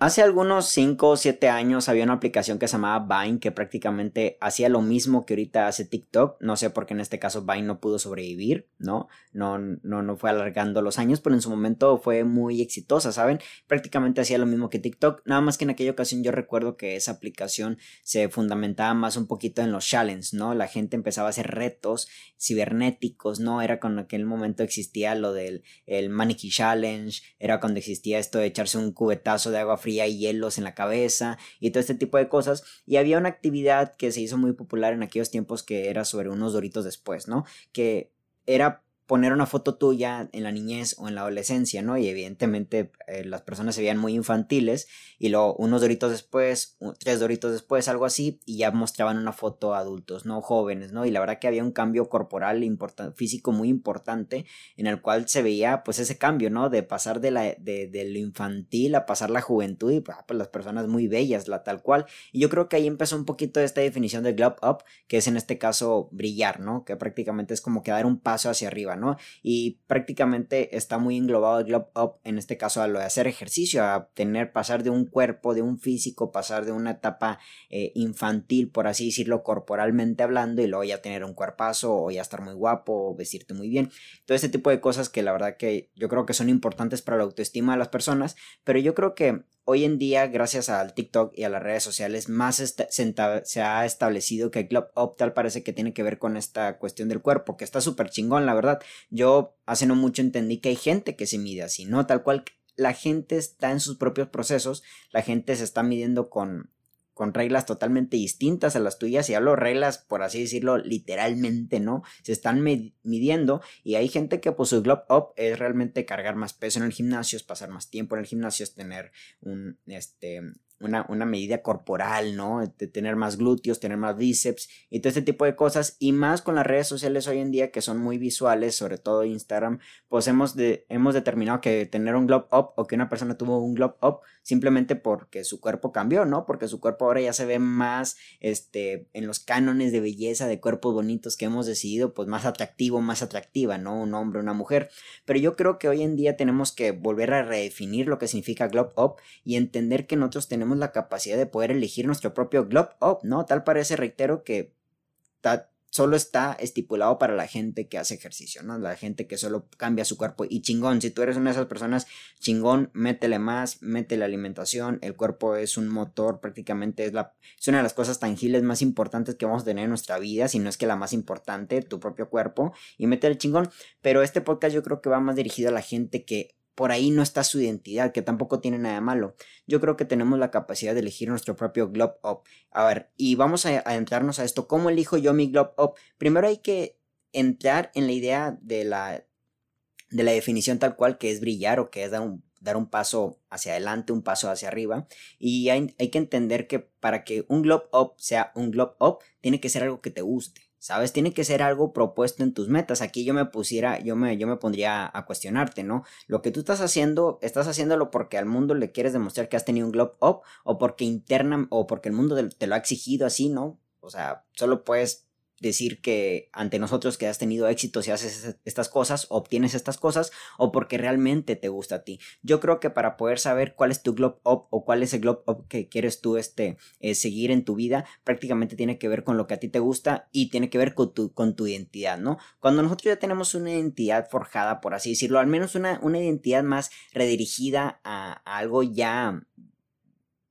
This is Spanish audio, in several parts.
Hace algunos 5 o 7 años había una aplicación que se llamaba Vine que prácticamente hacía lo mismo que ahorita hace TikTok. No sé por qué en este caso Vine no pudo sobrevivir, ¿no? No, no, no fue alargando los años, pero en su momento fue muy exitosa, ¿saben? Prácticamente hacía lo mismo que TikTok. Nada más que en aquella ocasión yo recuerdo que esa aplicación se fundamentaba más un poquito en los challenges, ¿no? La gente empezaba a hacer retos cibernéticos, ¿no? Era cuando en aquel momento existía lo del el Mannequin Challenge, era cuando existía esto de echarse un cubetazo de agua fría y hielos en la cabeza y todo este tipo de cosas. Y había una actividad que se hizo muy popular en aquellos tiempos que era sobre unos doritos después, ¿no? Que era poner una foto tuya en la niñez o en la adolescencia, ¿no? Y evidentemente eh, las personas se veían muy infantiles y luego unos doritos después, tres doritos después, algo así, y ya mostraban una foto adultos, ¿no? Jóvenes, ¿no? Y la verdad que había un cambio corporal físico muy importante en el cual se veía pues ese cambio, ¿no? De pasar de, la, de, de lo infantil a pasar la juventud y pues, las personas muy bellas, la tal cual. Y yo creo que ahí empezó un poquito esta definición de glow up, que es en este caso brillar, ¿no? Que prácticamente es como que dar un paso hacia arriba, y prácticamente está muy englobado el Globe Up, en este caso a lo de hacer ejercicio, a tener, pasar de un cuerpo, de un físico, pasar de una etapa eh, infantil, por así decirlo, corporalmente hablando, y luego ya tener un cuerpazo, o ya estar muy guapo, o vestirte muy bien. Todo este tipo de cosas que la verdad que yo creo que son importantes para la autoestima de las personas, pero yo creo que hoy en día, gracias al TikTok y a las redes sociales, más se, ha establecido que el Club Optal parece que tiene que ver con esta cuestión del cuerpo, que está súper chingón, la verdad. Yo hace no mucho entendí que hay gente que se mide así, ¿no? Tal cual la gente está en sus propios procesos, la gente se está midiendo con, con reglas totalmente distintas a las tuyas y hablo reglas por así decirlo literalmente no se están midiendo y hay gente que pues su globe up es realmente cargar más peso en el gimnasio es pasar más tiempo en el gimnasio es tener un este una, una, medida corporal, ¿no? De tener más glúteos, tener más bíceps y todo este tipo de cosas. Y más con las redes sociales hoy en día que son muy visuales, sobre todo Instagram, pues hemos, de, hemos determinado que tener un globe up o que una persona tuvo un globe up simplemente porque su cuerpo cambió, ¿no? Porque su cuerpo ahora ya se ve más este, en los cánones de belleza, de cuerpos bonitos que hemos decidido, pues más atractivo, más atractiva, ¿no? Un hombre, una mujer. Pero yo creo que hoy en día tenemos que volver a redefinir lo que significa globe up y entender que nosotros tenemos la capacidad de poder elegir nuestro propio globe up, ¿no? Tal parece, reitero, que solo está estipulado para la gente que hace ejercicio, ¿no? La gente que solo cambia su cuerpo. Y chingón, si tú eres una de esas personas, chingón, métele más, métele alimentación. El cuerpo es un motor, prácticamente es, es una de las cosas tangibles más importantes que vamos a tener en nuestra vida, si no es que la más importante, tu propio cuerpo. Y métele chingón. Pero este podcast yo creo que va más dirigido a la gente que por ahí no está su identidad, que tampoco tiene nada de malo. Yo creo que tenemos la capacidad de elegir nuestro propio Globe Up. A ver, y vamos a, entrarnos a esto. ¿Cómo elijo yo mi Globe Up? Primero hay que entrar en la idea de la, de la definición tal cual que es brillar o que es dar un, dar un paso hacia adelante, un paso hacia arriba. Y hay, que entender que para que un Globe Up sea un Globe Up, tiene que ser algo que te guste. ¿Sabes? Tiene que ser algo propuesto en tus metas. Aquí yo me pusiera, yo me, yo me pondría a cuestionarte, ¿no? Lo que tú estás haciendo, estás haciéndolo porque al mundo le quieres demostrar que has tenido un globe up o porque interna o porque el mundo te lo ha exigido así, ¿no? O sea, solo puedes decir que ante nosotros que has tenido éxito si haces estas cosas, obtienes estas cosas, o porque realmente te gusta a ti. Yo creo que para poder saber cuál es tu globe up o cuál es el globe up que quieres tú este, eh, seguir en tu vida, prácticamente tiene que ver con lo que a ti te gusta y tiene que ver con tu, con tu identidad, ¿no? Cuando nosotros ya tenemos una identidad forjada, por así decirlo, al menos una, una identidad más redirigida a algo ya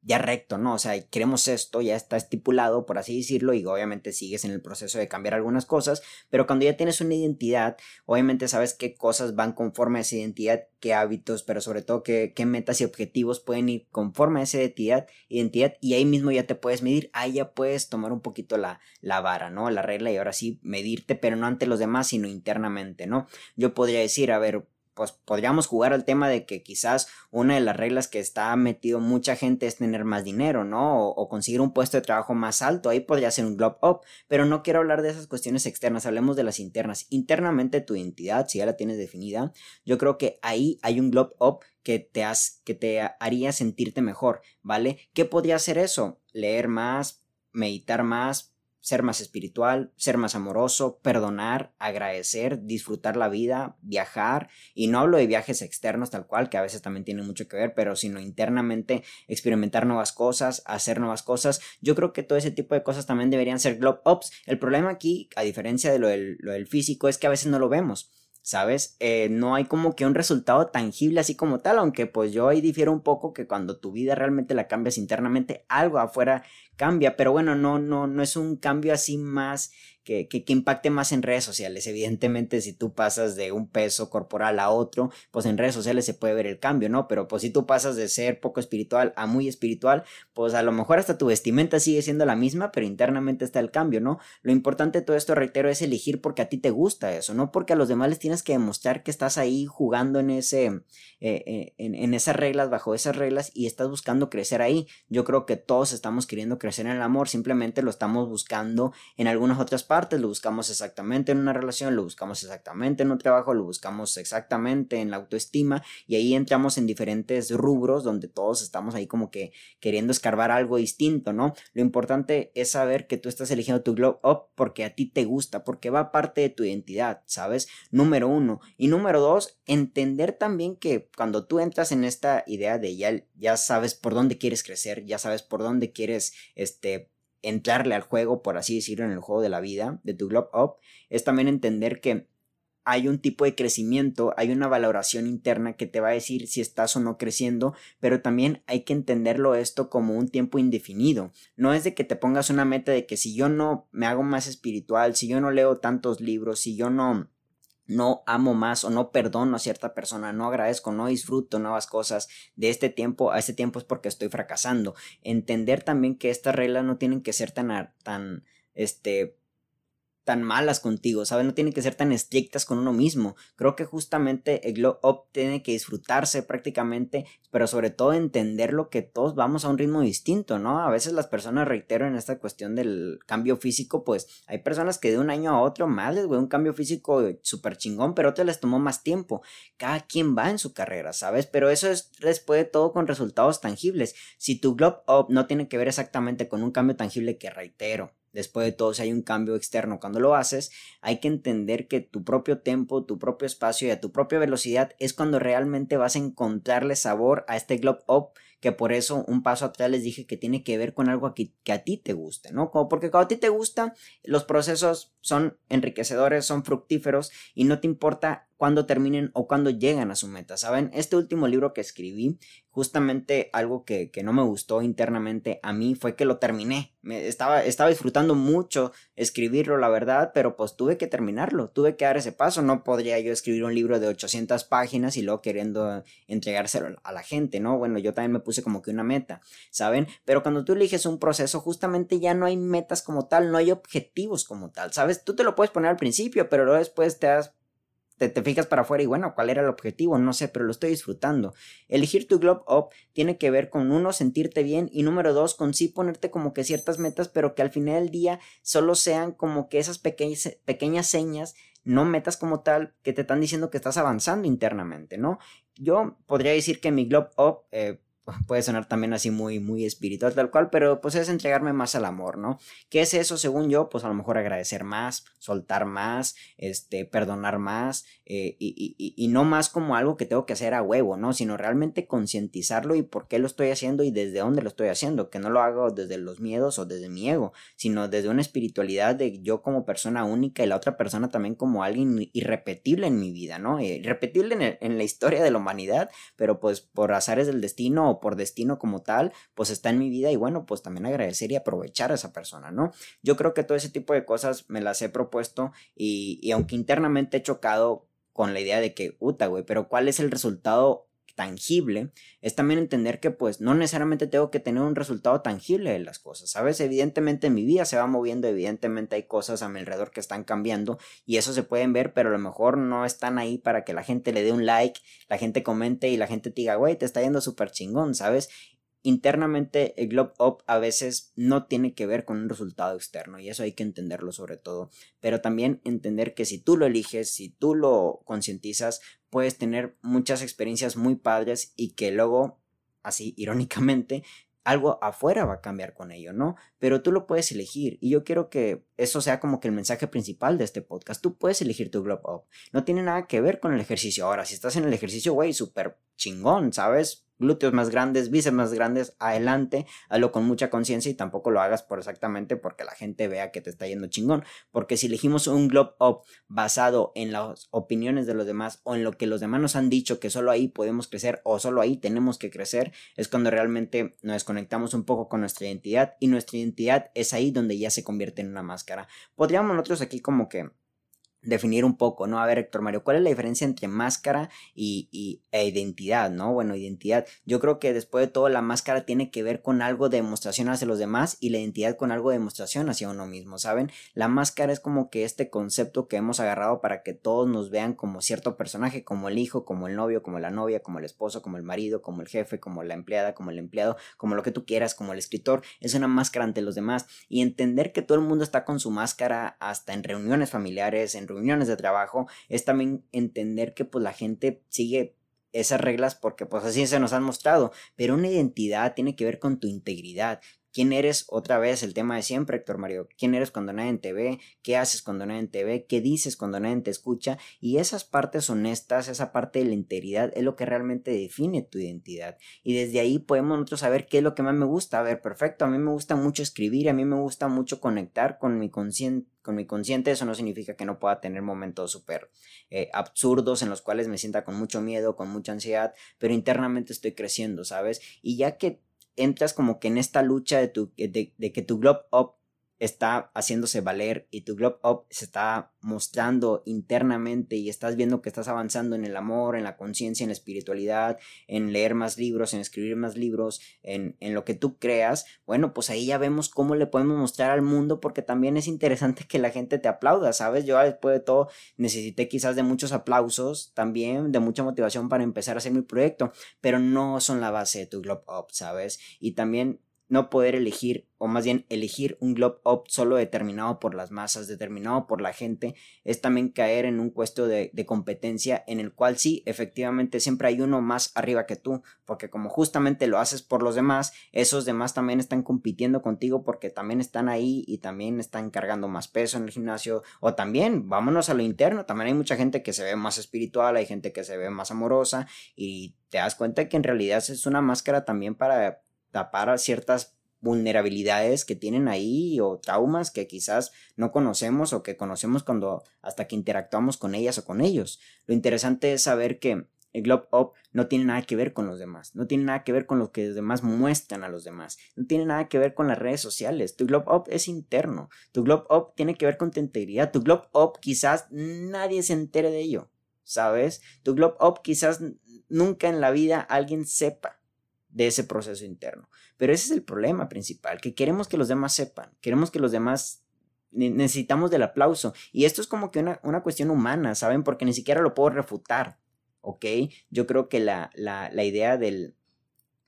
ya recto, ¿no? O sea, queremos esto, ya está estipulado, por así decirlo, y obviamente sigues en el proceso de cambiar algunas cosas, pero cuando ya tienes una identidad, obviamente sabes qué cosas van conforme a esa identidad, qué hábitos, pero sobre todo qué, qué metas y objetivos pueden ir conforme a esa identidad, identidad, y ahí mismo ya te puedes medir, ahí ya puedes tomar un poquito la, la vara, ¿no? La regla y ahora sí medirte, pero no ante los demás, sino internamente, ¿no? Yo podría decir, a ver, pues podríamos jugar al tema de que quizás una de las reglas que está metido mucha gente es tener más dinero, ¿no? O, conseguir un puesto de trabajo más alto, ahí podría ser un globe up, pero no quiero hablar de esas cuestiones externas, hablemos de las internas. Internamente tu identidad, si ya la tienes definida, yo creo que ahí hay un globe up que te, has, que te haría sentirte mejor, ¿vale? ¿Qué podría ser eso? Leer más, meditar más, ser más espiritual, ser más amoroso, perdonar, agradecer, disfrutar la vida, viajar. Y no hablo de viajes externos tal cual, que a veces también tienen mucho que ver, pero sino internamente experimentar nuevas cosas, hacer nuevas cosas. Yo creo que todo ese tipo de cosas también deberían ser globe ups. El problema aquí, a diferencia de lo del, lo del físico, es que a veces no lo vemos. ¿Sabes? Eh, no hay como que un resultado tangible así como tal, aunque pues yo ahí difiero un poco que cuando tu vida realmente la cambias internamente, algo afuera cambia, pero bueno, no, no, no es un cambio así más que, impacte más en redes sociales. Evidentemente, si tú pasas de un peso corporal a otro, pues en redes sociales se puede ver el cambio, ¿no? Pero pues si tú pasas de ser poco espiritual a muy espiritual, pues a lo mejor hasta tu vestimenta sigue siendo la misma, pero internamente está el cambio, ¿no? Lo importante de todo esto, reitero, es elegir porque a ti te gusta eso, no porque a los demás les tienes que demostrar que estás ahí jugando en ese, eh, eh, en, en esas reglas, bajo esas reglas y estás buscando crecer ahí. Yo creo que todos estamos queriendo crecer en el amor, simplemente lo estamos buscando en algunas otras partes lo buscamos exactamente en una relación, lo buscamos exactamente en un trabajo, lo buscamos exactamente en la autoestima y ahí entramos en diferentes rubros donde todos estamos ahí como que queriendo escarbar algo distinto, ¿no? Lo importante es saber que tú estás eligiendo tu glow porque a ti te gusta, porque va parte de tu identidad, ¿sabes? Número uno. Y número dos, entender también que cuando tú entras en esta idea de ya, ya sabes por dónde quieres crecer, ya sabes por dónde quieres, este, entrarle al juego, por así decirlo, en el juego de la vida, de tu Globe Up, es también entender que hay un tipo de crecimiento, hay una valoración interna que te va a decir si estás o no creciendo, pero también hay que entenderlo esto como un tiempo indefinido. No es de que te pongas una meta de que si yo no me hago más espiritual, si yo no leo tantos libros, si yo no no amo más o no perdono a cierta persona, no agradezco, no disfruto nuevas cosas de este tiempo a este tiempo es porque estoy fracasando. Entender también que estas reglas no tienen que ser tan, tan, este, tan malas contigo, ¿sabes? No tienen que ser tan estrictas con uno mismo. Creo que justamente el glow up tiene que disfrutarse prácticamente, pero sobre todo entender lo que todos vamos a un ritmo distinto, ¿no? A veces las personas, reitero, en esta cuestión del cambio físico, pues hay personas que de un año a otro, más güey, un cambio físico súper chingón, pero otros les tomó más tiempo. Cada quien va en su carrera, ¿sabes? Pero eso es después de todo con resultados tangibles. Si tu glow up no tiene que ver exactamente con un cambio tangible que reitero, Después de todo, si hay un cambio externo cuando lo haces, hay que entender que tu propio tempo, tu propio espacio y a tu propia velocidad es cuando realmente vas a encontrarle sabor a este globe up que por eso un paso atrás les dije que tiene que ver con algo que, que a ti te guste, ¿no? Como porque cuando a ti te gusta, los procesos son enriquecedores, son fructíferos y no te importa cuándo terminen o cuándo llegan a su meta, ¿saben? Este último libro que escribí, justamente algo que, que no me gustó internamente a mí fue que lo terminé. Me estaba, estaba disfrutando mucho escribirlo, la verdad, pero pues tuve que terminarlo, tuve que dar ese paso. No podría yo escribir un libro de 800 páginas y luego queriendo entregárselo a la gente, ¿no? Bueno, yo también me puse como que una meta, ¿saben? Pero cuando tú eliges un proceso, justamente ya no hay metas como tal, no hay objetivos como tal, ¿sabes? Tú te lo puedes poner al principio, pero luego después te das te, te, fijas para afuera y bueno, ¿cuál era el objetivo? No sé, pero lo estoy disfrutando. Elegir tu Globe Up tiene que ver con uno, sentirte bien y número dos, con sí ponerte como que ciertas metas, pero que al final del día solo sean como que esas pequeñas, pequeñas señas, no metas como tal, que te están diciendo que estás avanzando internamente, ¿no? Yo podría decir que mi Globe Up... Eh, puede sonar también así muy, muy espiritual tal cual, pero pues es entregarme más al amor, ¿no? ¿Qué es eso según yo? Pues a lo mejor agradecer más, soltar más, este, perdonar más eh, y, y, y, no más como algo que tengo que hacer a huevo, ¿no? Sino realmente concientizarlo y por qué lo estoy haciendo y desde dónde lo estoy haciendo, que no lo hago desde los miedos o desde mi ego, sino desde una espiritualidad de yo como persona única y la otra persona también como alguien irrepetible en mi vida, ¿no? Irrepetible en, en la historia de la humanidad, pero pues por azares del destino por destino como tal, pues está en mi vida y bueno, pues también agradecer y aprovechar a esa persona, ¿no? Yo creo que todo ese tipo de cosas me las he propuesto y, y aunque internamente he chocado con la idea de que, puta, güey, pero ¿cuál es el resultado tangible, es también entender que pues no necesariamente tengo que tener un resultado tangible de las cosas, ¿sabes? Evidentemente mi vida se va moviendo, evidentemente hay cosas a mi alrededor que están cambiando y eso se pueden ver, pero a lo mejor no están ahí para que la gente le dé un like, la gente comente y la gente te diga, güey, te está yendo súper chingón, ¿sabes? Internamente el Globe Up a veces no tiene que ver con un resultado externo y eso hay que entenderlo sobre todo, pero también entender que si tú lo eliges, si tú lo concientizas, puedes tener muchas experiencias muy padres y que luego, así irónicamente, algo afuera va a cambiar con ello, ¿no? Pero tú lo puedes elegir y yo quiero que eso sea como que el mensaje principal de este podcast. Tú puedes elegir tu Globe Up. No tiene nada que ver con el ejercicio. Ahora, si estás en el ejercicio, güey, súper chingón, ¿sabes? Glúteos más grandes, bíceps más grandes, adelante, hazlo con mucha conciencia y tampoco lo hagas por exactamente porque la gente vea que te está yendo chingón, porque si elegimos un globe up basado en las opiniones de los demás o en lo que los demás nos han dicho que solo ahí podemos crecer o solo ahí tenemos que crecer, es cuando realmente nos desconectamos un poco con nuestra identidad y nuestra identidad es ahí donde ya se convierte en una máscara. Podríamos nosotros aquí como que definir un poco, ¿no? A ver, Héctor Mario, ¿cuál es la diferencia entre máscara y, e identidad, ¿no? Bueno, identidad. Yo creo que después de todo la máscara tiene que ver con algo de demostración hacia los demás y la identidad con algo de demostración hacia uno mismo, ¿saben? La máscara es como que este concepto que hemos agarrado para que todos nos vean como cierto personaje, como el hijo, como el novio, como la novia, como el esposo, como el marido, como el jefe, como la empleada, como el empleado, como lo que tú quieras, como el escritor. Es una máscara ante los demás y entender que todo el mundo está con su máscara hasta en reuniones familiares, en reuniones de trabajo, es también entender que pues la gente sigue esas reglas porque pues así se nos han mostrado, pero una identidad tiene que ver con tu integridad, quién eres otra vez el tema de siempre, Héctor Mario, quién eres cuando nadie te ve, qué haces cuando nadie te ve, qué dices cuando nadie te escucha y esas partes honestas, esa parte de la integridad es lo que realmente define tu identidad. Y desde ahí podemos nosotros saber qué es lo que más me gusta, a ver, perfecto, a mí me gusta mucho escribir, a mí me gusta mucho conectar con mi consciente con mi consciente, eso no significa que no pueda tener momentos súper eh, absurdos en los cuales me sienta con mucho miedo, con mucha ansiedad, pero internamente estoy creciendo, ¿sabes? Y ya que entras como que en esta lucha de, tu, de, de que tu globe up está haciéndose valer y tu globe up se está mostrando internamente y estás viendo que estás avanzando en el amor, en la conciencia, en la espiritualidad, en leer más libros, en escribir más libros, en, en, lo que tú creas, bueno, pues ahí ya vemos cómo le podemos mostrar al mundo porque también es interesante que la gente te aplauda, ¿sabes? Yo después de todo necesité quizás de muchos aplausos también, de mucha motivación para empezar a hacer mi proyecto, pero no son la base de tu globe up, ¿sabes? Y también no poder elegir, o más bien elegir un globe up solo determinado por las masas, determinado por la gente, es también caer en un puesto de, de, competencia en el cual sí, efectivamente, siempre hay uno más arriba que tú, porque como justamente lo haces por los demás, esos demás también están compitiendo contigo porque también están ahí y también están cargando más peso en el gimnasio, o también, vámonos a lo interno, también hay mucha gente que se ve más espiritual, hay gente que se ve más amorosa y te das cuenta que en realidad es una máscara también para tapar ciertas vulnerabilidades que tienen ahí o traumas que quizás no conocemos o que conocemos cuando hasta que interactuamos con ellas o con ellos. Lo interesante es saber que el Globe Up no tiene nada que ver con los demás, no tiene nada que ver con lo que los demás muestran a los demás, no tiene nada que ver con las redes sociales. Tu Globe Up es interno, tu Globe Up tiene que ver con tu integridad, tu Globe Up quizás nadie se entere de ello, ¿sabes? Tu Globe Up quizás nunca en la vida alguien sepa de ese proceso interno. Pero ese es el problema principal, que queremos que los demás sepan, queremos que los demás necesitamos del aplauso. Y esto es como que una, una cuestión humana, ¿saben? Porque ni siquiera lo puedo refutar, ¿ok? Yo creo que la, la, la idea del,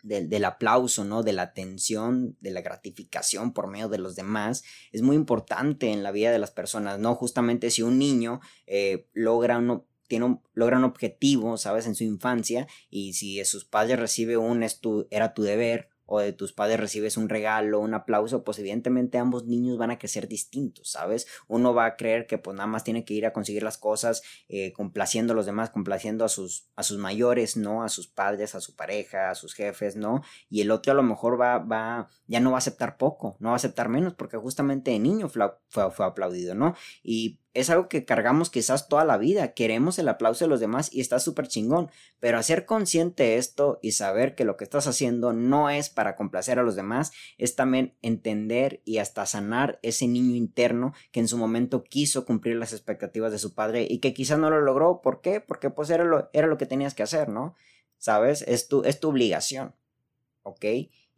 del, del, aplauso, ¿no? De la atención, de la gratificación por medio de los demás, es muy importante en la vida de las personas, ¿no? Justamente si un niño eh, logra uno, tiene un, logra un objetivo, ¿sabes? En su infancia y si de sus padres recibe un, es era tu deber o de tus padres recibes un regalo, un aplauso, pues evidentemente ambos niños van a crecer distintos, ¿sabes? Uno va a creer que pues nada más tiene que ir a conseguir las cosas eh, complaciendo a los demás, complaciendo a sus, a sus mayores, ¿no? A sus padres, a su pareja, a sus jefes, ¿no? Y el otro a lo mejor va, va, ya no va a aceptar poco, no va a aceptar menos, porque justamente de niño fue, fue aplaudido, ¿no? Y es algo que cargamos quizás toda la vida, queremos el aplauso de los demás y está súper chingón, pero hacer consciente esto y saber que lo que estás haciendo no es para complacer a los demás, es también entender y hasta sanar ese niño interno que en su momento quiso cumplir las expectativas de su padre y que quizás no lo logró, ¿por qué? Porque pues era lo, era lo que tenías que hacer, ¿no? ¿sabes? Es tu, es tu obligación, ¿ok?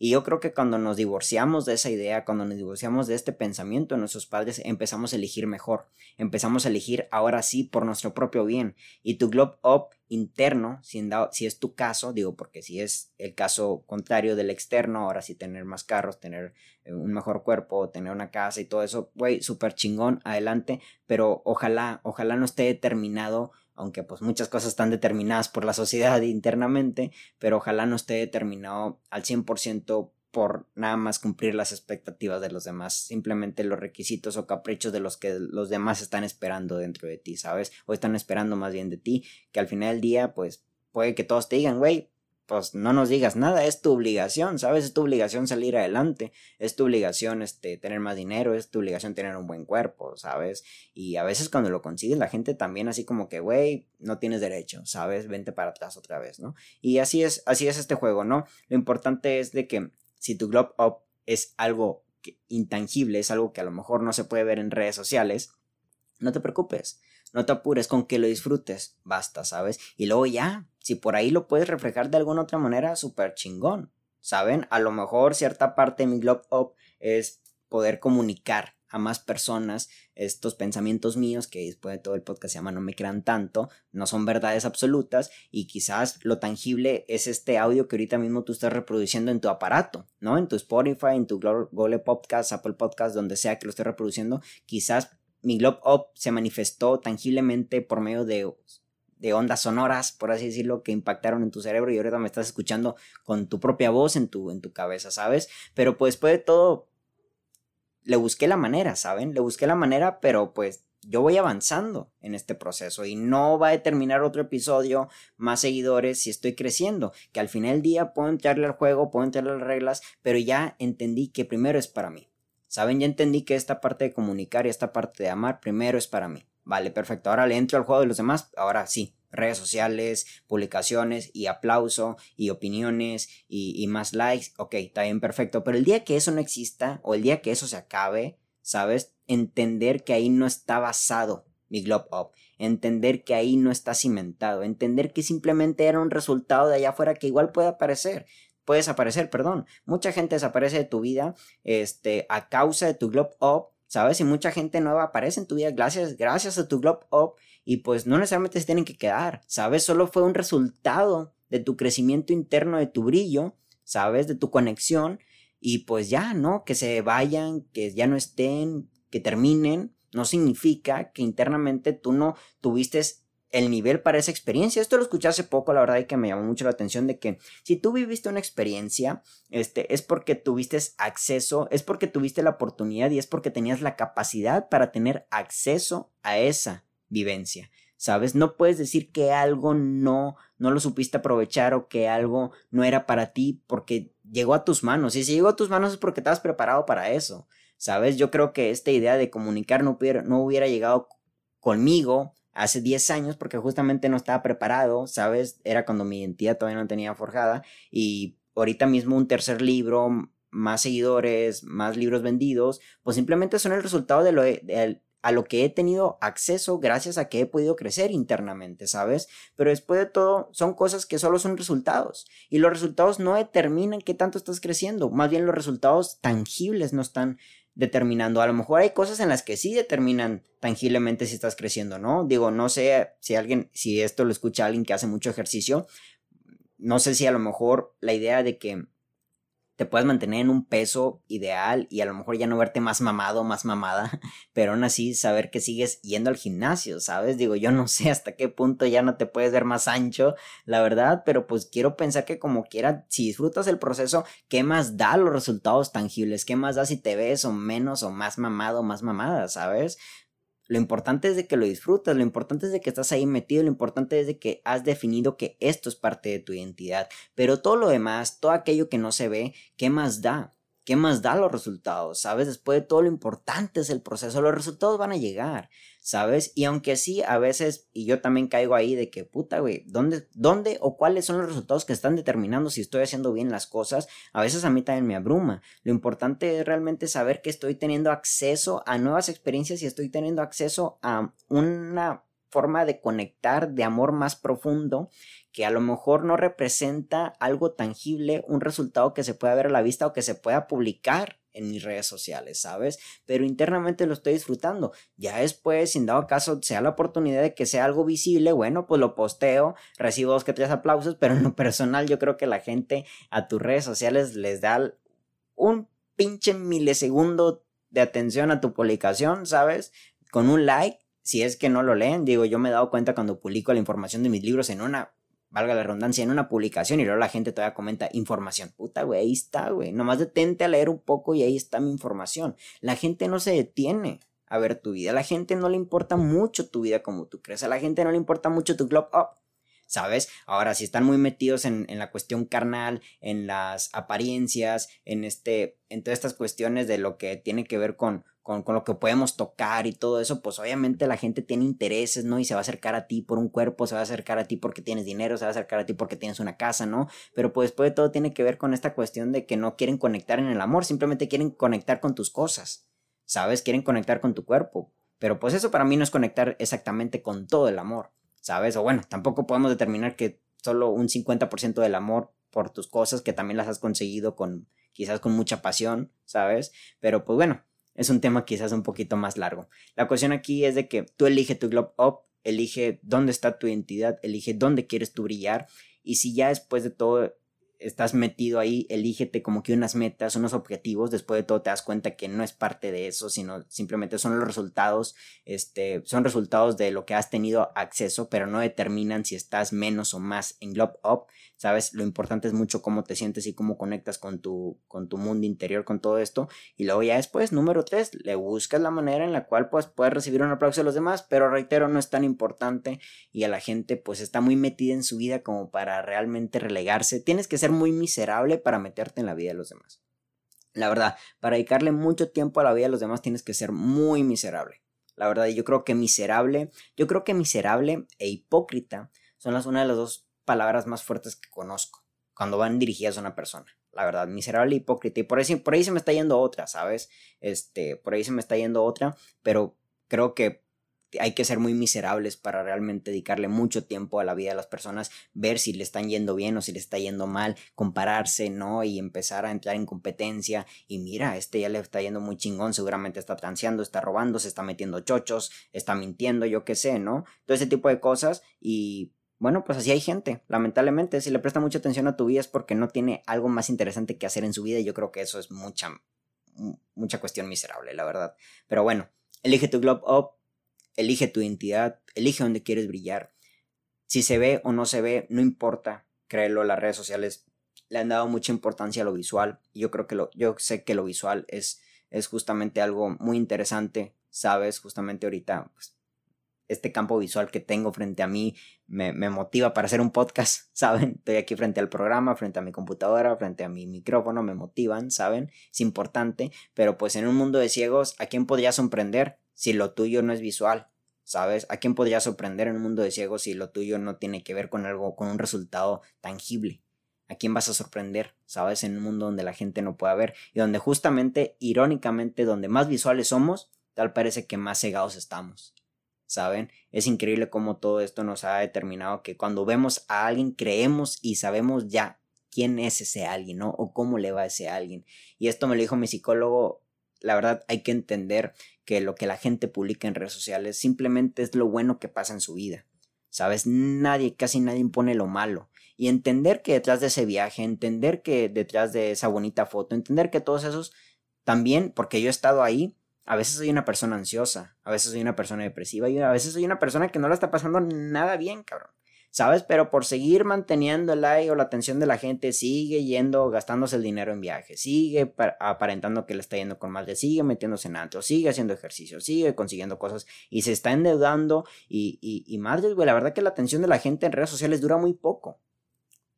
Y yo creo que cuando nos divorciamos de esa idea, cuando nos divorciamos de este pensamiento de nuestros padres, empezamos a elegir mejor. Empezamos a elegir ahora sí por nuestro propio bien. Y tu globe up interno, si, si es tu caso, digo, porque si es el caso contrario del externo, ahora sí tener más carros, tener eh, un mejor cuerpo, tener una casa y todo eso, güey, súper chingón, adelante. Pero ojalá, ojalá no esté determinado aunque pues muchas cosas están determinadas por la sociedad internamente, pero ojalá no esté determinado al 100% por nada más cumplir las expectativas de los demás, simplemente los requisitos o caprichos de los que los demás están esperando dentro de ti, ¿sabes? O están esperando más bien de ti, que al final del día pues puede que todos te digan, güey, pues no nos digas nada, es tu obligación, ¿sabes? Es tu obligación salir adelante, es tu obligación este, tener más dinero, es tu obligación tener un buen cuerpo, ¿sabes? Y a veces cuando lo consigues la gente también así como que, güey, no tienes derecho, ¿sabes? Vente para atrás otra vez, ¿no? Y así es, así es este juego, ¿no? Lo importante es de que si tu Globe Up es algo intangible, es algo que a lo mejor no se puede ver en redes sociales, no te preocupes no te apures con que lo disfrutes, basta, ¿sabes? Y luego ya, si por ahí lo puedes reflejar de alguna otra manera, súper chingón, ¿saben? A lo mejor cierta parte de mi Globe Up es poder comunicar a más personas estos pensamientos míos que después de todo el podcast se llama No me crean tanto, no son verdades absolutas y quizás lo tangible es este audio que ahorita mismo tú estás reproduciendo en tu aparato, ¿no? En tu Spotify, en tu Google Podcast, Apple Podcast, donde sea que lo estés reproduciendo, quizás mi Globe Up se manifestó tangiblemente por medio de, ondas sonoras, por así decirlo, que impactaron en tu cerebro y ahorita me estás escuchando con tu propia voz en tu, en tu cabeza, ¿sabes? Pero pues después de todo, le busqué la manera, ¿saben? Le busqué la manera, pero pues yo voy avanzando en este proceso y no va a determinar otro episodio más seguidores si estoy creciendo, que al final del día puedo entrarle al juego, puedo entrarle a las reglas, pero ya entendí que primero es para mí. Saben, ya entendí que esta parte de comunicar y esta parte de amar primero es para mí. Vale, perfecto. Ahora le entro al juego de los demás. Ahora sí, redes sociales, publicaciones y aplauso y opiniones y, más likes. Ok, está bien, perfecto. Pero el día que eso no exista o el día que eso se acabe, ¿sabes? Entender que ahí no está basado mi Globe Up. Entender que ahí no está cimentado. Entender que simplemente era un resultado de allá afuera que igual puede aparecer puede desaparecer, perdón. Mucha gente desaparece de tu vida este, a causa de tu Globe Up, ¿sabes? Y mucha gente nueva aparece en tu vida gracias, gracias a tu Globe Up y pues no necesariamente se tienen que quedar, ¿sabes? Solo fue un resultado de tu crecimiento interno, de tu brillo, ¿sabes? De tu conexión y pues ya, ¿no? Que se vayan, que ya no estén, que terminen, no significa que internamente tú no tuviste el nivel para esa experiencia. Esto lo escuché hace poco, la verdad, y que me llamó mucho la atención de que si tú viviste una experiencia, este, es porque tuviste acceso, es porque tuviste la oportunidad y es porque tenías la capacidad para tener acceso a esa vivencia. ¿Sabes? No puedes decir que algo no, no lo supiste aprovechar o que algo no era para ti porque llegó a tus manos. Y si llegó a tus manos es porque estabas preparado para eso. ¿Sabes? Yo creo que esta idea de comunicar no no hubiera llegado conmigo hace 10 años porque justamente no estaba preparado, ¿sabes? Era cuando mi identidad todavía no tenía forjada y ahorita mismo un tercer libro, más seguidores, más libros vendidos, pues simplemente son el resultado de lo a lo que he tenido acceso gracias a que he podido crecer internamente, ¿sabes? Pero después de todo, son cosas que solo son resultados. Y los resultados no determinan qué tanto estás creciendo. Más bien los resultados tangibles no están determinando. A lo mejor hay cosas en las que sí determinan tangiblemente si estás creciendo, ¿no? Digo, no sé si alguien, si esto lo escucha alguien que hace mucho ejercicio, no sé si a lo mejor la idea de que te puedes mantener en un peso ideal y a lo mejor ya no verte más mamado, más mamada, pero aún así saber que sigues yendo al gimnasio, ¿sabes? Digo, yo no sé hasta qué punto ya no te puedes ver más ancho, la verdad, pero pues quiero pensar que como quiera, si disfrutas el proceso, ¿qué más da los resultados tangibles? ¿Qué más da si te ves o menos o más mamado, más mamada, ¿sabes? Lo importante es de que lo disfrutas, lo importante es de que estás ahí metido, lo importante es de que has definido que esto es parte de tu identidad. Pero todo lo demás, todo aquello que no se ve, ¿qué más da? ¿Qué más da los resultados? ¿Sabes? Después de todo lo importante es el proceso, los resultados van a llegar. ¿sabes? Y aunque sí, a veces, y yo también caigo ahí de que, puta, güey, ¿dónde, ¿dónde o cuáles son los resultados que están determinando si estoy haciendo bien las cosas? A veces a mí también me abruma. Lo importante es realmente saber que estoy teniendo acceso a nuevas experiencias y estoy teniendo acceso a una forma de conectar de amor más profundo que a lo mejor no representa algo tangible, un resultado que se pueda ver a la vista o que se pueda publicar en mis redes sociales, ¿sabes? Pero internamente lo estoy disfrutando. Ya después, sin dado caso, sea la oportunidad de que sea algo visible, bueno, pues lo posteo, recibo dos que tres aplausos, pero en lo personal yo creo que la gente a tus redes sociales les da un pinche milisegundo de atención a tu publicación, ¿sabes? Con un like, si es que no lo leen, digo, yo me he dado cuenta cuando publico la información de mis libros en una valga la redundancia, en una publicación y luego la gente todavía comenta información. Puta, güey, ahí está, güey. Nomás detente a leer un poco y ahí está mi información. La gente no se detiene a ver tu vida. A la gente no le importa mucho tu vida como tú crees. A la gente no le importa mucho tu globe up. ¿Sabes? Ahora, si están muy metidos en, en la cuestión carnal, en las apariencias, en este, en todas estas cuestiones de lo que tiene que ver con, con, lo que podemos tocar y todo eso, pues obviamente la gente tiene intereses, ¿no? Y se va a acercar a ti por un cuerpo, se va a acercar a ti porque tienes dinero, se va a acercar a ti porque tienes una casa, ¿no? Pero pues después de todo tiene que ver con esta cuestión de que no quieren conectar en el amor, simplemente quieren conectar con tus cosas, ¿sabes? Quieren conectar con tu cuerpo. Pero pues eso para mí no es conectar exactamente con todo el amor, ¿sabes? O bueno, tampoco podemos determinar que solo un 50% del amor por tus cosas, que también las has conseguido con quizás con mucha pasión, ¿sabes? Pero pues bueno, es un tema quizás un poquito más largo. La cuestión aquí es de que tú elige tu globe up, elige dónde está tu identidad, elige dónde quieres tú brillar y si ya después de todo estás metido ahí, elígete como que unas metas, unos objetivos, después de todo te das cuenta que no es parte de eso, sino simplemente son los resultados, este, son resultados de lo que has tenido acceso, pero no determinan si estás menos o más en Globe Up, ¿sabes? Lo importante es mucho cómo te sientes y cómo conectas con tu, con tu mundo interior, con todo esto, y luego ya después, número tres, le buscas la manera en la cual pues puedes recibir un aplauso de los demás, pero reitero, no es tan importante y a la gente pues está muy metida en su vida como para realmente relegarse, tienes que ser muy miserable para meterte en la vida de los demás. La verdad, para dedicarle mucho tiempo a la vida de los demás tienes que ser muy miserable. La verdad, yo creo que miserable, yo creo que miserable e hipócrita son las una de las dos palabras más fuertes que conozco cuando van dirigidas a una persona. La verdad, miserable e hipócrita. Y por ahí, por ahí se me está yendo otra, ¿sabes? Este, por ahí se me está yendo otra, pero creo que hay que ser muy miserables para realmente dedicarle mucho tiempo a la vida de las personas, ver si le están yendo bien o si le está yendo mal, compararse, ¿no? Y empezar a entrar en competencia y mira, este ya le está yendo muy chingón, seguramente está transeando, está robando, se está metiendo chochos, está mintiendo, yo qué sé, ¿no? Todo ese tipo de cosas y bueno, pues así hay gente, lamentablemente, si le presta mucha atención a tu vida es porque no tiene algo más interesante que hacer en su vida y yo creo que eso es mucha, mucha cuestión miserable, la verdad. Pero bueno, elige tu globe up, elige tu identidad, elige dónde quieres brillar. Si se ve o no se ve, no importa, créelo, las redes sociales le han dado mucha importancia a lo visual. Yo creo que lo, yo sé que lo visual es, es justamente algo muy interesante, ¿sabes? Justamente ahorita, pues, este campo visual que tengo frente a mí me, me, motiva para hacer un podcast, ¿saben? Estoy aquí frente al programa, frente a mi computadora, frente a mi micrófono, me motivan, ¿saben? Es importante, pero pues en un mundo de ciegos, ¿a quién podría sorprender? Si lo tuyo no es visual? ¿Sabes? ¿A quién podría sorprender en un mundo de ciegos si lo tuyo no tiene que ver con algo, con un resultado tangible? ¿A quién vas a sorprender? ¿Sabes? En un mundo donde la gente no pueda ver y donde justamente, irónicamente, donde más visuales somos, tal parece que más cegados estamos. ¿Saben? Es increíble cómo todo esto nos ha determinado que cuando vemos a alguien creemos y sabemos ya quién es ese alguien, ¿no? O cómo le va a ese alguien. Y esto me lo dijo mi psicólogo la verdad hay que entender que lo que la gente publica en redes sociales simplemente es lo bueno que pasa en su vida. ¿Sabes? Nadie, casi nadie impone lo malo. Y entender que detrás de ese viaje, entender que detrás de esa bonita foto, entender que todos esos también, porque yo he estado ahí, a veces soy una persona ansiosa, a veces soy una persona depresiva y a veces soy una persona que no la está pasando nada bien, cabrón. ¿Sabes? Pero por seguir manteniendo el like o la atención de la gente, sigue yendo, gastándose el dinero en viajes, sigue aparentando que le está yendo con madre, sigue metiéndose en antro, sigue haciendo ejercicio, sigue consiguiendo cosas y se está endeudando y, y, y madre, güey, la verdad que la atención de la gente en redes sociales dura muy poco.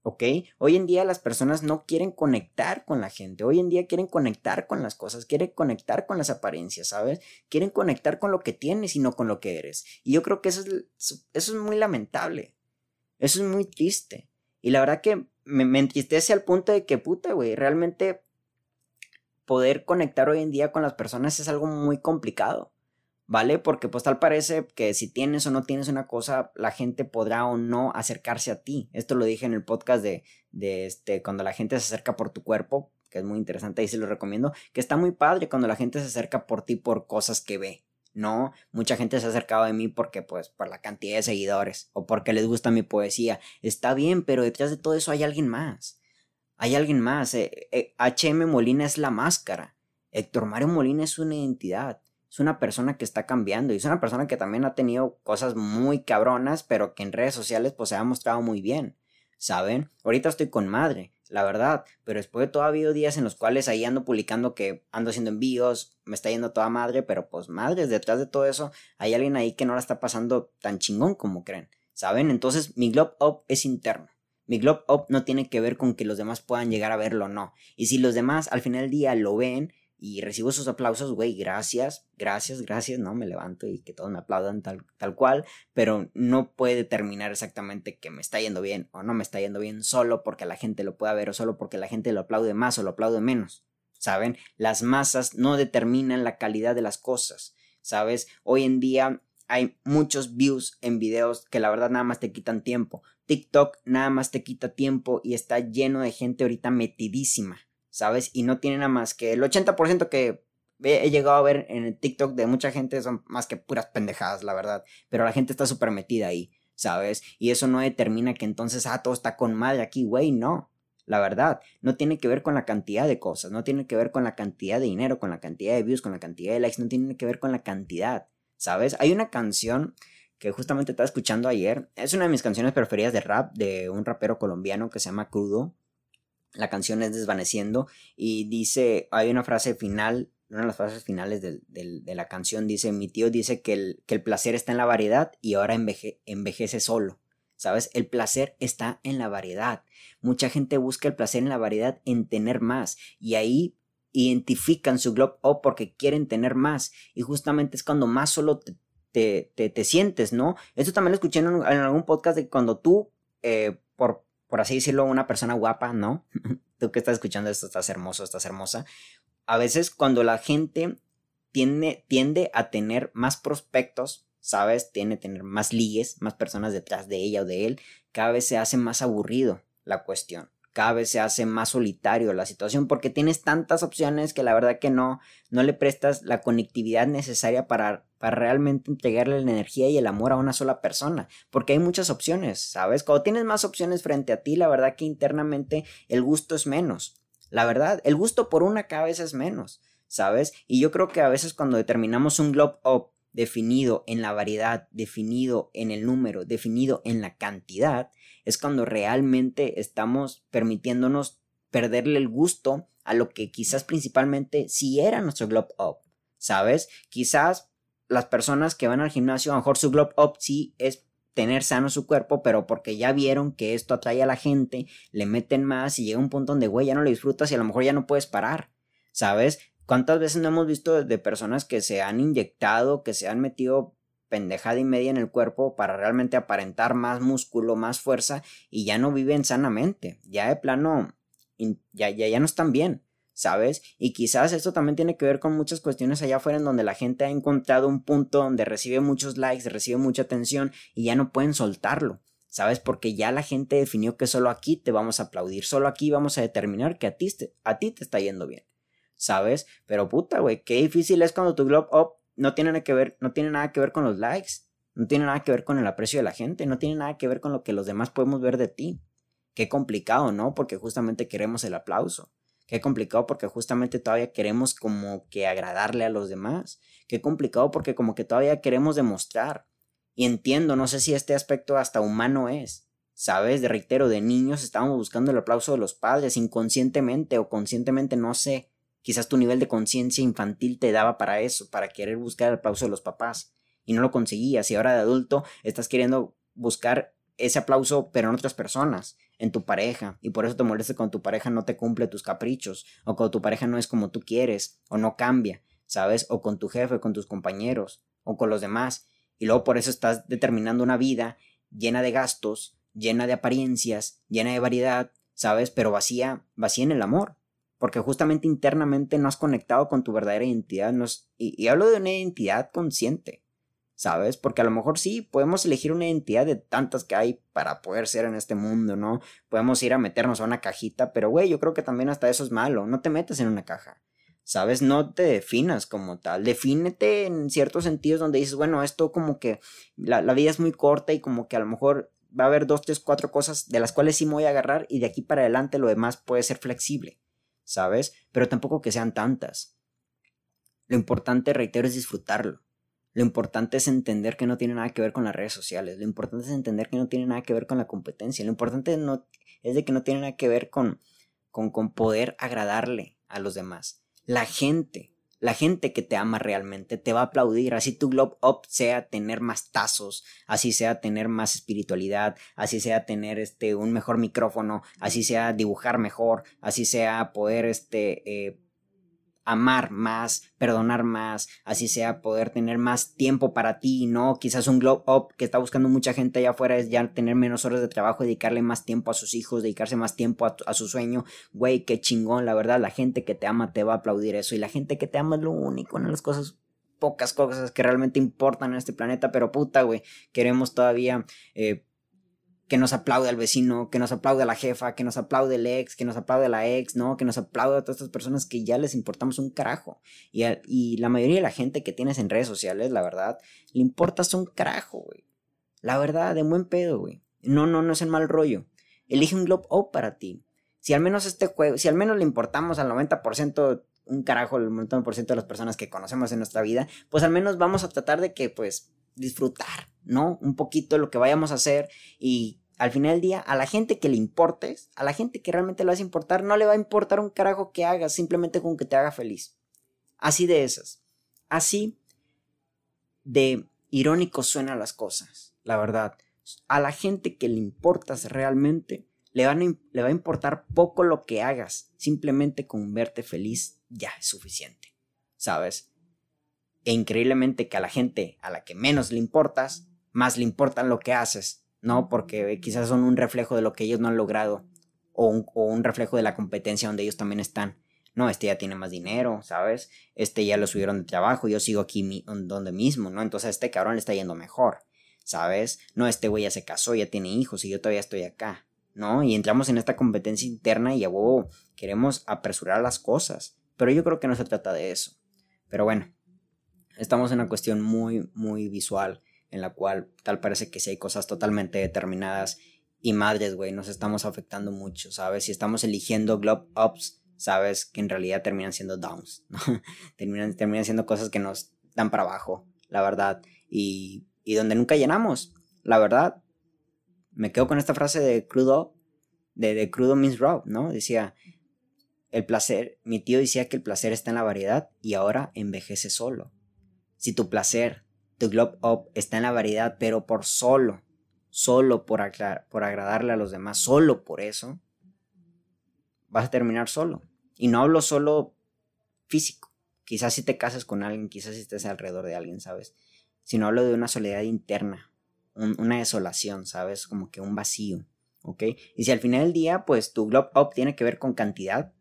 ¿Ok? Hoy en día las personas no quieren conectar con la gente, hoy en día quieren conectar con las cosas, quieren conectar con las apariencias, ¿sabes? Quieren conectar con lo que tienes y no con lo que eres. Y yo creo que eso es, eso es muy lamentable. Eso es muy triste. Y la verdad que me, entristece al punto de que, puta, güey, realmente poder conectar hoy en día con las personas es algo muy complicado. ¿vale? Porque pues tal parece que si tienes o no tienes una cosa, la gente podrá o no acercarse a ti. Esto lo dije en el podcast de, de este, cuando la gente se acerca por tu cuerpo, que es muy interesante y se lo recomiendo, que está muy padre cuando la gente se acerca por ti por cosas que ve. No, mucha gente se ha acercado a mí porque, pues, por la cantidad de seguidores o porque les gusta mi poesía. Está bien, pero detrás de todo eso hay alguien más. Hay alguien más. HM Molina es la máscara. Héctor Mario Molina es una identidad. Es una persona que está cambiando y es una persona que también ha tenido cosas muy cabronas, pero que en redes sociales pues se ha mostrado muy bien. ¿Saben? Ahorita estoy con madre la verdad. Pero después de todo ha habido días en los cuales ahí ando publicando que ando haciendo envíos, me está yendo toda madre, pero pues madres, detrás de todo eso hay alguien ahí que no la está pasando tan chingón como creen, ¿saben? Entonces mi globe up es interno. Mi globe up no tiene que ver con que los demás puedan llegar a verlo o no. Y si los demás al final del día lo ven y recibo sus aplausos, güey, gracias, gracias, gracias, ¿no? Me levanto y que todos me aplaudan tal, tal cual, pero no puede determinar exactamente que me está yendo bien o no me está yendo bien solo porque la gente lo pueda ver o solo porque la gente lo aplaude más o lo aplaude menos, ¿saben? Las masas no determinan la calidad de las cosas, ¿sabes? Hoy en día hay muchos views en videos que la verdad nada más te quitan tiempo. TikTok nada más te quita tiempo y está lleno de gente ahorita metidísima. ¿Sabes? Y no tiene nada más que el 80% que he llegado a ver en el TikTok de mucha gente son más que puras pendejadas, la verdad. Pero la gente está súper metida ahí, ¿sabes? Y eso no determina que entonces, ah, todo está con madre aquí, güey, no. La verdad, no tiene que ver con la cantidad de cosas, no tiene que ver con la cantidad de dinero, con la cantidad de views, con la cantidad de likes, no tiene que ver con la cantidad, ¿sabes? Hay una canción que justamente estaba escuchando ayer, es una de mis canciones preferidas de rap de un rapero colombiano que se llama Crudo, la canción es Desvaneciendo y dice, hay una frase final, una de las frases finales de la canción dice, mi tío dice que el, que el placer está en la variedad y ahora envejece solo. ¿Sabes? El placer está en la variedad. Mucha gente busca el placer en la variedad, en tener más. Y ahí identifican su globe up porque quieren tener más. Y justamente es cuando más solo te, te, sientes, ¿no? Esto también lo escuché en, algún podcast de cuando tú, eh, por por así decirlo, una persona guapa, ¿no? Tú que estás escuchando esto, estás hermoso, estás hermosa. A veces cuando la gente tiende, tiende a tener más prospectos, ¿sabes? Tiene tener más ligues, más personas detrás de ella o de él, cada vez se hace más aburrido la cuestión cada vez se hace más solitario la situación porque tienes tantas opciones que la verdad que no, no le prestas la conectividad necesaria para, para realmente entregarle la energía y el amor a una sola persona, porque hay muchas opciones, ¿sabes? Cuando tienes más opciones frente a ti, la verdad que internamente el gusto es menos. La verdad, el gusto por una cada vez es menos, ¿sabes? Y yo creo que a veces cuando determinamos un globe up definido en la variedad, definido en el número, definido en la cantidad, es cuando realmente estamos permitiéndonos perderle el gusto a lo que quizás principalmente sí era nuestro globe up, ¿sabes? Quizás las personas que van al gimnasio, a lo mejor su globe up sí es tener sano su cuerpo, pero porque ya vieron que esto atrae a la gente, le meten más y llega un punto donde, güey, ya no lo disfrutas y a lo mejor ya no puedes parar, ¿sabes? ¿Cuántas veces no hemos visto de personas que se han inyectado, que se han metido pendejada y media en el cuerpo para realmente aparentar más músculo, más fuerza y ya no viven sanamente? Ya de plano, ya, ya, ya no están bien, ¿sabes? Y quizás esto también tiene que ver con muchas cuestiones allá afuera en donde la gente ha encontrado un punto donde recibe muchos likes, recibe mucha atención y ya no pueden soltarlo. ¿Sabes? Porque ya la gente definió que solo aquí te vamos a aplaudir, solo aquí vamos a determinar que a ti, a ti te está yendo bien. ¿sabes? Pero puta, güey, qué difícil es cuando tu globe up no tiene nada que ver, no tiene nada que ver con los likes, no tiene nada que ver con el aprecio de la gente, no tiene nada que ver con lo que los demás podemos ver de ti. Qué complicado, ¿no? Porque justamente queremos el aplauso. Qué complicado porque justamente todavía queremos como que agradarle a los demás. Qué complicado porque como que todavía queremos demostrar. Y entiendo, no sé si este aspecto hasta humano es. ¿Sabes? De reitero, de niños estábamos buscando el aplauso de los padres inconscientemente o conscientemente, no sé. Quizás tu nivel de conciencia infantil te daba para eso, para querer buscar el aplauso de los papás, y no lo conseguías, y ahora de adulto estás queriendo buscar ese aplauso, pero en otras personas, en tu pareja, y por eso te molesta cuando tu pareja no te cumple tus caprichos, o cuando tu pareja no es como tú quieres, o no cambia, ¿sabes? O con tu jefe, con tus compañeros, o con los demás, y luego por eso estás determinando una vida llena de gastos, llena de apariencias, llena de variedad, ¿sabes? Pero vacía, vacía en el amor, porque justamente internamente no has conectado con tu verdadera identidad, y, hablo de una identidad consciente, ¿sabes? Porque a lo mejor sí, podemos elegir una identidad de tantas que hay para poder ser en este mundo, ¿no? Podemos ir a meternos a una cajita, pero güey, yo creo que también hasta eso es malo, no te metes en una caja. ¿sabes? No te definas como tal, defínete en ciertos sentidos donde dices, bueno, esto como que la, vida es muy corta y como que a lo mejor va a haber dos, tres, cuatro cosas de las cuales sí me voy a agarrar y de aquí para adelante lo demás puede ser flexible, ¿sabes? Pero tampoco que sean tantas. Lo importante, reitero, es disfrutarlo. Lo importante es entender que no tiene nada que ver con las redes sociales. Lo importante es entender que no tiene nada que ver con la competencia. Lo importante no, es de que no tiene nada que ver con, con, con poder agradarle a los demás la gente, la gente que te ama realmente te va a aplaudir, así tu globe up sea tener más tazos, así sea tener más espiritualidad, así sea tener este un mejor micrófono, así sea dibujar mejor, así sea poder este eh, amar más, perdonar más, así sea poder tener más tiempo para ti, ¿no? Quizás un globe up que está buscando mucha gente allá afuera es ya tener menos horas de trabajo, dedicarle más tiempo a sus hijos, dedicarse más tiempo a, su sueño. Güey, qué chingón, la verdad, la gente que te ama te va a aplaudir eso y la gente que te ama es lo único, una de las cosas pocas cosas que realmente importan en este planeta, pero puta, güey, queremos todavía eh, que nos aplaude al vecino, que nos aplaude a la jefa, que nos aplaude el ex, que nos aplaude a la ex, ¿no? Que nos aplaude a todas estas personas que ya les importamos un carajo. Y, la mayoría de la gente que tienes en redes sociales, la verdad, le importas un carajo, güey. La verdad, de buen pedo, güey. No, no, no es el mal rollo. Elige un Globe Up para ti. Si al menos este juego, si al menos le importamos al 90%, un carajo, el 90% de las personas que conocemos en nuestra vida, pues al menos vamos a tratar de que, pues, disfrutar, ¿no? Un poquito de lo que vayamos a hacer y al final del día, a la gente que le importes, a la gente que realmente le vas a importar, no le va a importar un carajo que hagas, simplemente con que te haga feliz. Así de esas. Así de irónico suenan las cosas, la verdad. A la gente que le importas realmente, le, le va a importar poco lo que hagas, simplemente con verte feliz ya es suficiente, ¿sabes? E increíblemente que a la gente a la que menos le importas, más le importan lo que haces ¿no? Porque quizás son un reflejo de lo que ellos no han logrado o un, reflejo de la competencia donde ellos también están. No, este ya tiene más dinero, ¿sabes? Este ya lo subieron de trabajo, yo sigo aquí donde mismo, ¿no? Entonces este cabrón le está yendo mejor, ¿sabes? No, este güey ya se casó, ya tiene hijos y yo todavía estoy acá, ¿no? Y entramos en esta competencia interna y a huevo queremos apresurar las cosas. Pero yo creo que no se trata de eso. Pero bueno, estamos en una cuestión muy, muy visual en la cual tal parece que sí hay cosas totalmente determinadas y madres, güey, nos estamos afectando mucho, ¿sabes? Si estamos eligiendo globe ups, sabes que en realidad terminan siendo downs, ¿no? terminan, terminan siendo cosas que nos dan para abajo, la verdad, y, y donde nunca llenamos, la verdad. Me quedo con esta frase de crudo, de, de crudo means raw, ¿no? Decía, el placer, mi tío decía que el placer está en la variedad y ahora envejece solo. Si tu placer tu Globe Up está en la variedad, pero por solo, solo por, por agradarle a los demás, solo por eso, vas a terminar solo. Y no hablo solo físico. Quizás si te casas con alguien, quizás si estés alrededor de alguien, ¿sabes? Sino hablo de una soledad interna, una desolación, ¿sabes? Como que un vacío, ¿ok? Y si al final del día, pues tu Globe Up tiene que ver con cantidad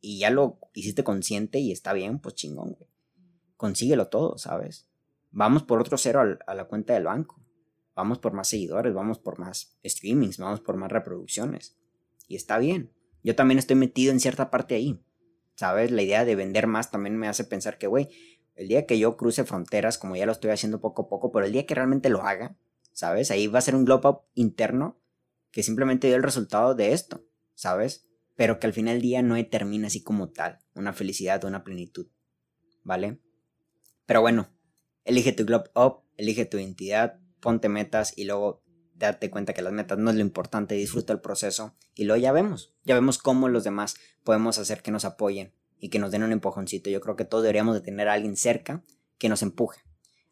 y ya lo hiciste consciente y está bien, pues chingón, güey. Consíguelo todo, ¿sabes? Vamos por otro cero a la cuenta del banco. Vamos por más seguidores, vamos por más streamings, vamos por más reproducciones. Y está bien. Yo también estoy metido en cierta parte ahí. ¿Sabes? La idea de vender más también me hace pensar que, güey, el día que yo cruce fronteras, como ya lo estoy haciendo poco a poco, pero el día que realmente lo haga, ¿sabes? Ahí va a ser un globe up interno que simplemente dio el resultado de esto, ¿sabes? Pero que al final del día no determina así como tal una felicidad una plenitud, ¿vale? Pero bueno, Elige tu globe up, elige tu identidad, ponte metas y luego date cuenta que las metas no es lo importante, disfruta el proceso y luego ya vemos, ya vemos cómo los demás podemos hacer que nos apoyen y que nos den un empujoncito. Yo creo que todos deberíamos de tener a alguien cerca que nos empuje,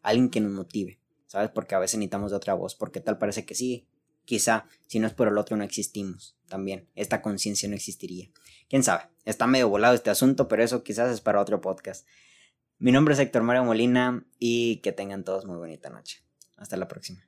alguien que nos motive, ¿sabes? Porque a veces necesitamos de otra voz, porque tal parece que sí, quizá si no es por el otro no existimos también, esta conciencia no existiría. ¿Quién sabe? Está medio volado este asunto, pero eso quizás es para otro podcast. Mi nombre es Héctor Mario Molina y que tengan todos muy bonita noche. Hasta la próxima.